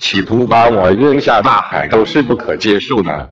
企图把我扔下大海都是不可接受的。